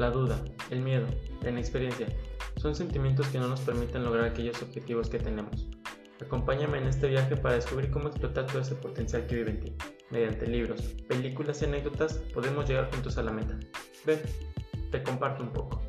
la duda, el miedo, la inexperiencia, son sentimientos que no nos permiten lograr aquellos objetivos que tenemos. Acompáñame en este viaje para descubrir cómo explotar todo ese potencial que vive en ti. Mediante libros, películas y anécdotas podemos llegar juntos a la meta. Ven, te comparto un poco.